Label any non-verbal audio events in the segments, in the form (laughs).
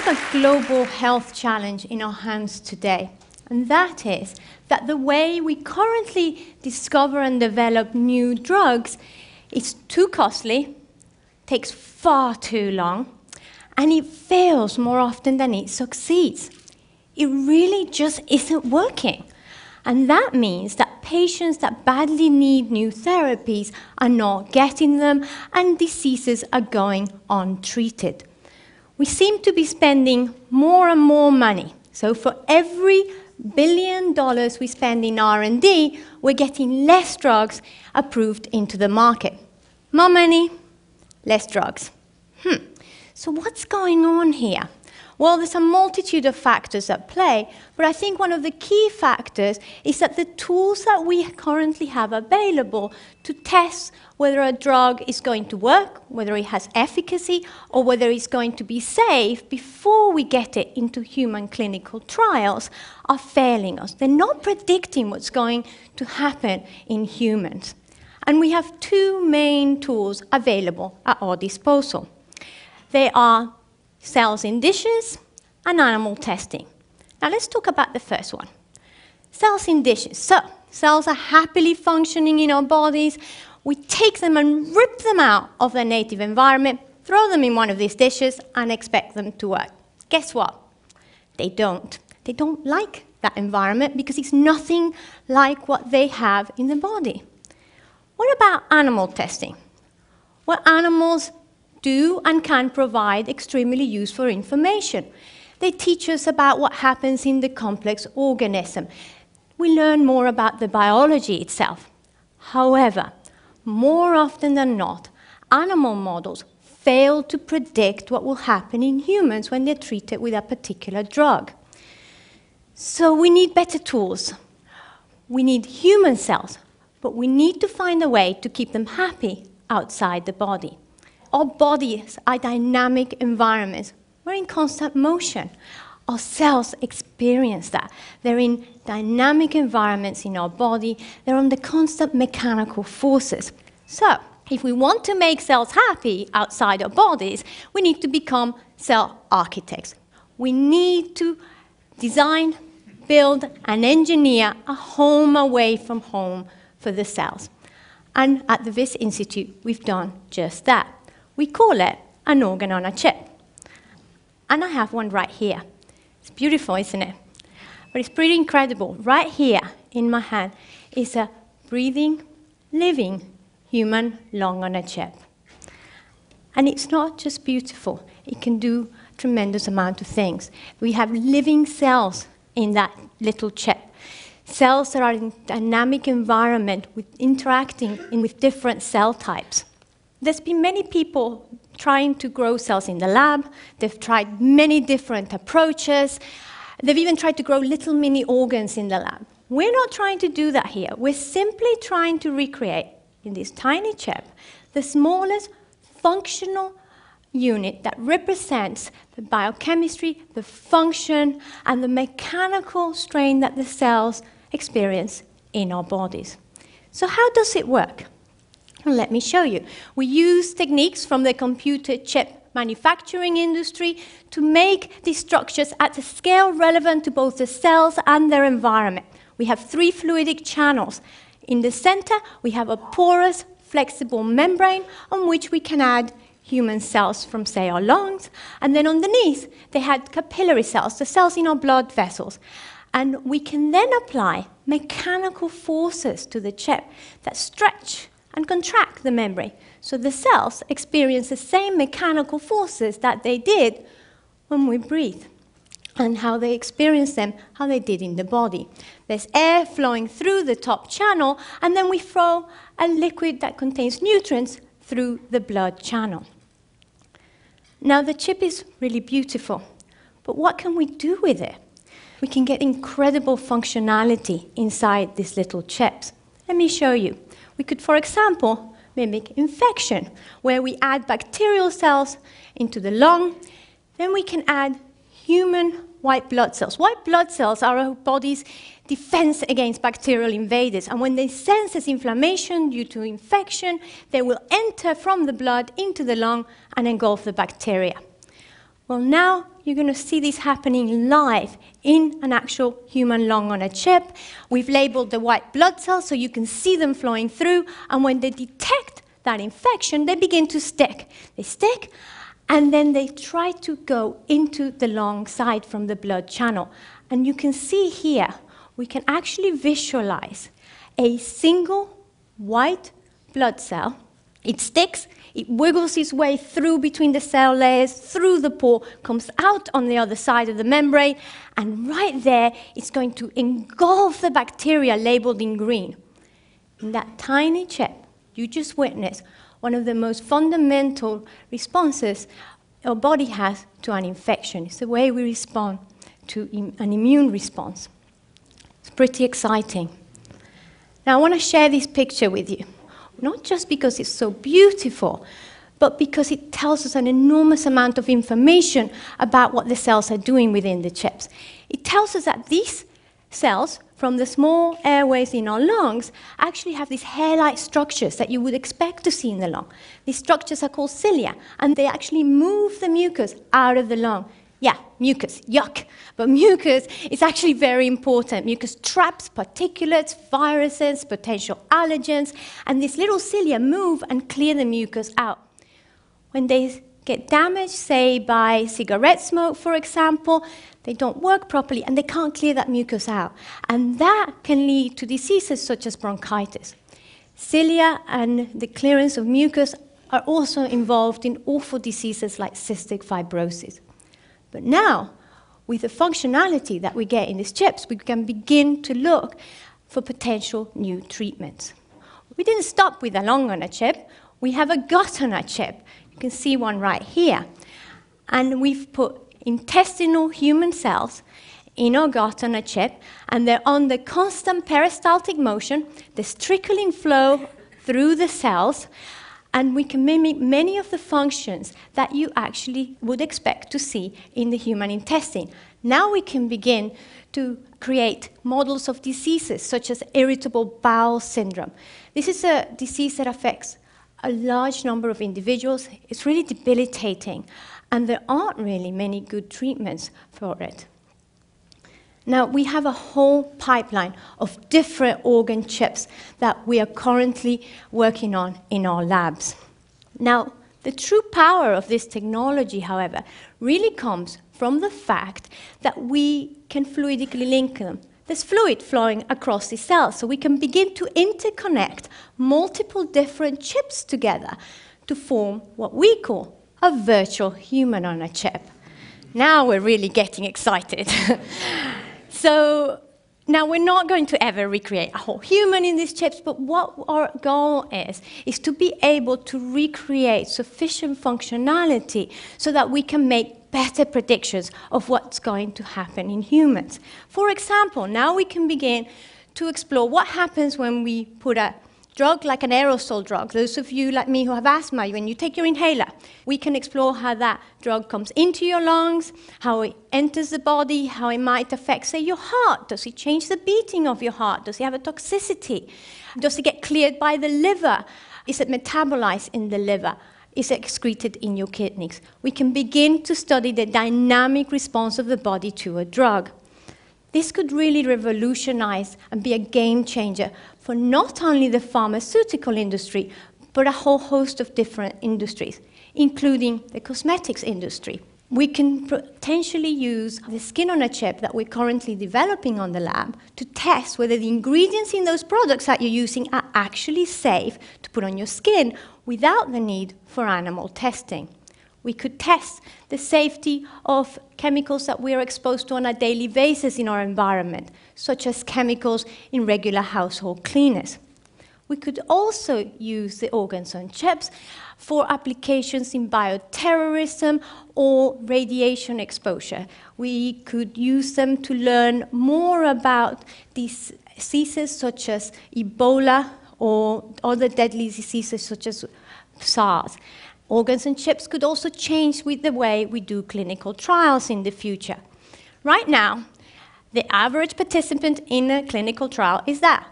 have a global health challenge in our hands today, and that is that the way we currently discover and develop new drugs is too costly, takes far too long, and it fails more often than it succeeds. It really just isn't working. And that means that patients that badly need new therapies are not getting them, and diseases are going untreated. We seem to be spending more and more money. So for every billion dollars we spend in R&D, we're getting less drugs approved into the market. More money, less drugs. Hmm. So what's going on here? Well, there's a multitude of factors at play, but I think one of the key factors is that the tools that we currently have available to test whether a drug is going to work, whether it has efficacy, or whether it's going to be safe before we get it into human clinical trials are failing us. They're not predicting what's going to happen in humans. And we have two main tools available at our disposal. They are cells in dishes, and animal testing. Now let's talk about the first one. Cells in dishes. So, cells are happily functioning in our bodies. We take them and rip them out of their native environment, throw them in one of these dishes, and expect them to work. Guess what? They don't. They don't like that environment because it's nothing like what they have in the body. What about animal testing? Well, animals do and can provide extremely useful information. They teach us about what happens in the complex organism. We learn more about the biology itself. However, more often than not, animal models fail to predict what will happen in humans when they're treated with a particular drug. So we need better tools. We need human cells, but we need to find a way to keep them happy outside the body. Our bodies are dynamic environments. We're in constant motion. Our cells experience that. They're in dynamic environments in our body. They're under constant mechanical forces. So, if we want to make cells happy outside our bodies, we need to become cell architects. We need to design, build, and engineer a home away from home for the cells. And at the Wyss Institute, we've done just that. We call it an organ on a chip. And I have one right here. It's beautiful, isn't it? But it's pretty incredible. Right here in my hand is a breathing, living human lung on a chip. And it's not just beautiful, it can do tremendous amount of things. We have living cells in that little chip. Cells that are in dynamic environment with interacting in, with different cell types. There's been many people trying to grow cells in the lab. They've tried many different approaches. They've even tried to grow little mini organs in the lab. We're not trying to do that here. We're simply trying to recreate, in this tiny chip, the smallest functional unit that represents the biochemistry, the function, and the mechanical strain that the cells experience in our bodies. So how does it work? Let me show you. We use techniques from the computer chip manufacturing industry to make these structures at a scale relevant to both the cells and their environment. We have three fluidic channels. In the center, we have a porous, flexible membrane on which we can add human cells from, say, our lungs. And then underneath, they had capillary cells, the cells in our blood vessels. And we can then apply mechanical forces to the chip that stretch and contract the membrane. So the cells experience the same mechanical forces that they did when we breathe and how they experience them, how they did in the body. There's air flowing through the top channel, and then we throw a liquid that contains nutrients through the blood channel. Now, the chip is really beautiful, but what can we do with it? We can get incredible functionality inside these little chips. Let me show you. We could, for example, mimic infection, where we add bacterial cells into the lung. Then we can add human white blood cells. White blood cells are our body's defense against bacterial invaders. And when they sense this inflammation due to infection, they will enter from the blood into the lung and engulf the bacteria. Well, now you're going to see this happening live in an actual human lung on a chip. We've labeled the white blood cells so you can see them flowing through, and when they detect that infection, they begin to stick. They stick, and then they try to go into the lung side from the blood channel. And you can see here, we can actually visualize a single white blood cell. It sticks, it wiggles its way through between the cell layers, through the pore, comes out on the other side of the membrane, and right there it's going to engulf the bacteria labeled in green. In that tiny chip, you just witnessed one of the most fundamental responses our body has to an infection. It's the way we respond to an immune response. It's pretty exciting. Now, I want to share this picture with you not just because it's so beautiful, but because it tells us an enormous amount of information about what the cells are doing within the chips. It tells us that these cells from the small airways in our lungs actually have these hair-like structures that you would expect to see in the lung. These structures are called cilia, and they actually move the mucus out of the lung yeah, mucus, yuck. But mucus is actually very important. Mucus traps particulates, viruses, potential allergens, and these little cilia move and clear the mucus out. When they get damaged, say by cigarette smoke, for example, they don't work properly and they can't clear that mucus out. And that can lead to diseases such as bronchitis. Cilia and the clearance of mucus are also involved in awful diseases like cystic fibrosis. But now, with the functionality that we get in these chips, we can begin to look for potential new treatments. We didn't stop with a lung on a chip. We have a gut on a chip. You can see one right here. And we've put intestinal human cells in our gut on a chip, and they're on the constant peristaltic motion, this trickling flow through the cells, and we can mimic many of the functions that you actually would expect to see in the human intestine. Now we can begin to create models of diseases such as irritable bowel syndrome. This is a disease that affects a large number of individuals. It's really debilitating, and there aren't really many good treatments for it. Now, we have a whole pipeline of different organ chips that we are currently working on in our labs. Now, the true power of this technology, however, really comes from the fact that we can fluidically link them. There's fluid flowing across the cells, so we can begin to interconnect multiple different chips together to form what we call a virtual human on a chip. Now we're really getting excited. (laughs) So now we're not going to ever recreate a whole human in these chips, but what our goal is, is to be able to recreate sufficient functionality so that we can make better predictions of what's going to happen in humans. For example, now we can begin to explore what happens when we put a drug like an aerosol drug. Those of you like me who have asthma, when you take your inhaler, we can explore how that drug comes into your lungs, how it enters the body, how it might affect, say, your heart. Does it change the beating of your heart? Does it have a toxicity? Does it get cleared by the liver? Is it metabolized in the liver? Is it excreted in your kidneys? We can begin to study the dynamic response of the body to a drug. This could really revolutionize and be a game changer for not only the pharmaceutical industry, but a whole host of different industries, including the cosmetics industry. We can potentially use the skin on a chip that we're currently developing on the lab to test whether the ingredients in those products that you're using are actually safe to put on your skin without the need for animal testing. We could test the safety of chemicals that we are exposed to on a daily basis in our environment, such as chemicals in regular household cleaners. We could also use the organs on chips for applications in bioterrorism or radiation exposure. We could use them to learn more about diseases such as Ebola or other deadly diseases such as SARS. Organs and chips could also change with the way we do clinical trials in the future. Right now, the average participant in a clinical trial is that,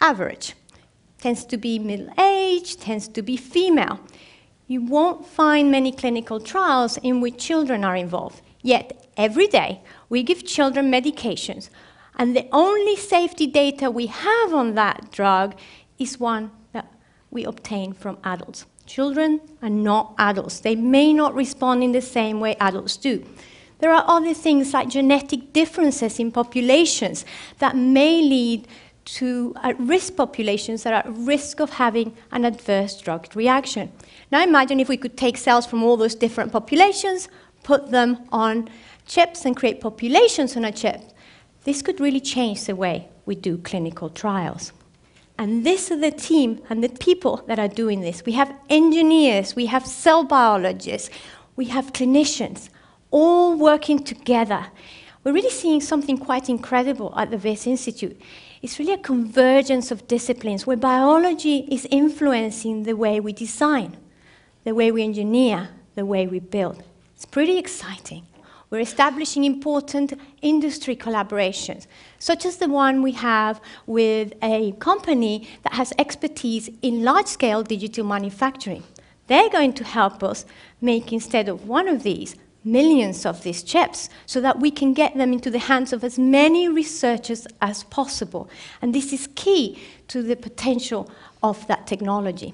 average. Tends to be middle-aged, tends to be female. You won't find many clinical trials in which children are involved. Yet, every day, we give children medications, and the only safety data we have on that drug is one that we obtain from adults. Children are not adults. They may not respond in the same way adults do. There are other things like genetic differences in populations that may lead to at-risk populations that are at risk of having an adverse drug reaction. Now imagine if we could take cells from all those different populations, put them on chips and create populations on a chip. This could really change the way we do clinical trials. And this is the team and the people that are doing this. We have engineers, we have cell biologists, we have clinicians, all working together. We're really seeing something quite incredible at the Wyss Institute. It's really a convergence of disciplines where biology is influencing the way we design, the way we engineer, the way we build. It's pretty exciting. We're establishing important industry collaborations, such as the one we have with a company that has expertise in large-scale digital manufacturing. They're going to help us make, instead of one of these, millions of these chips so that we can get them into the hands of as many researchers as possible. And this is key to the potential of that technology.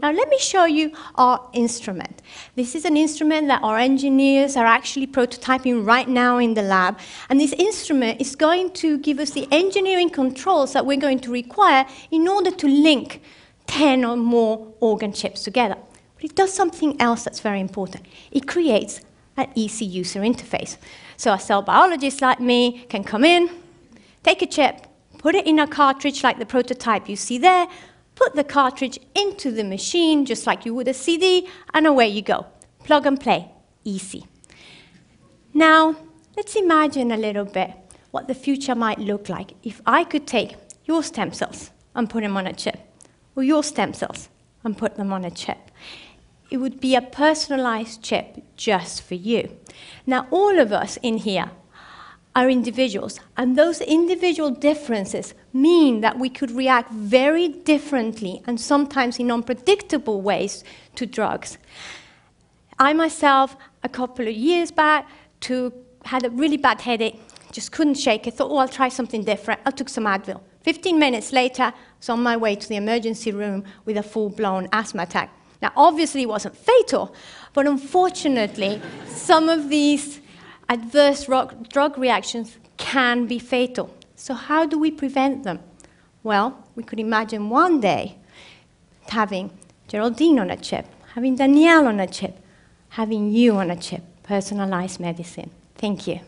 Now let me show you our instrument. This is an instrument that our engineers are actually prototyping right now in the lab. And this instrument is going to give us the engineering controls that we're going to require in order to link 10 or more organ chips together. But it does something else that's very important. It creates an easy user interface. So a cell biologist like me can come in, take a chip, put it in a cartridge like the prototype you see there, put the cartridge into the machine just like you would a CD, and away you go. Plug and play, easy. Now, let's imagine a little bit what the future might look like if I could take your stem cells and put them on a chip, or your stem cells and put them on a chip. It would be a personalized chip just for you. Now, all of us in here are individuals, and those individual differences mean that we could react very differently and sometimes in unpredictable ways to drugs. I myself, a couple of years back, had a really bad headache, just couldn't shake it, thought, oh, I'll try something different. I took some Advil. 15 minutes later, I was on my way to the emergency room with a full-blown asthma attack. Now, obviously, it wasn't fatal, but unfortunately, some of these adverse drug reactions can be fatal. So, how do we prevent them? Well, we could imagine one day having Geraldine on a chip, having Danielle on a chip, having you on a chip, personalized medicine. Thank you.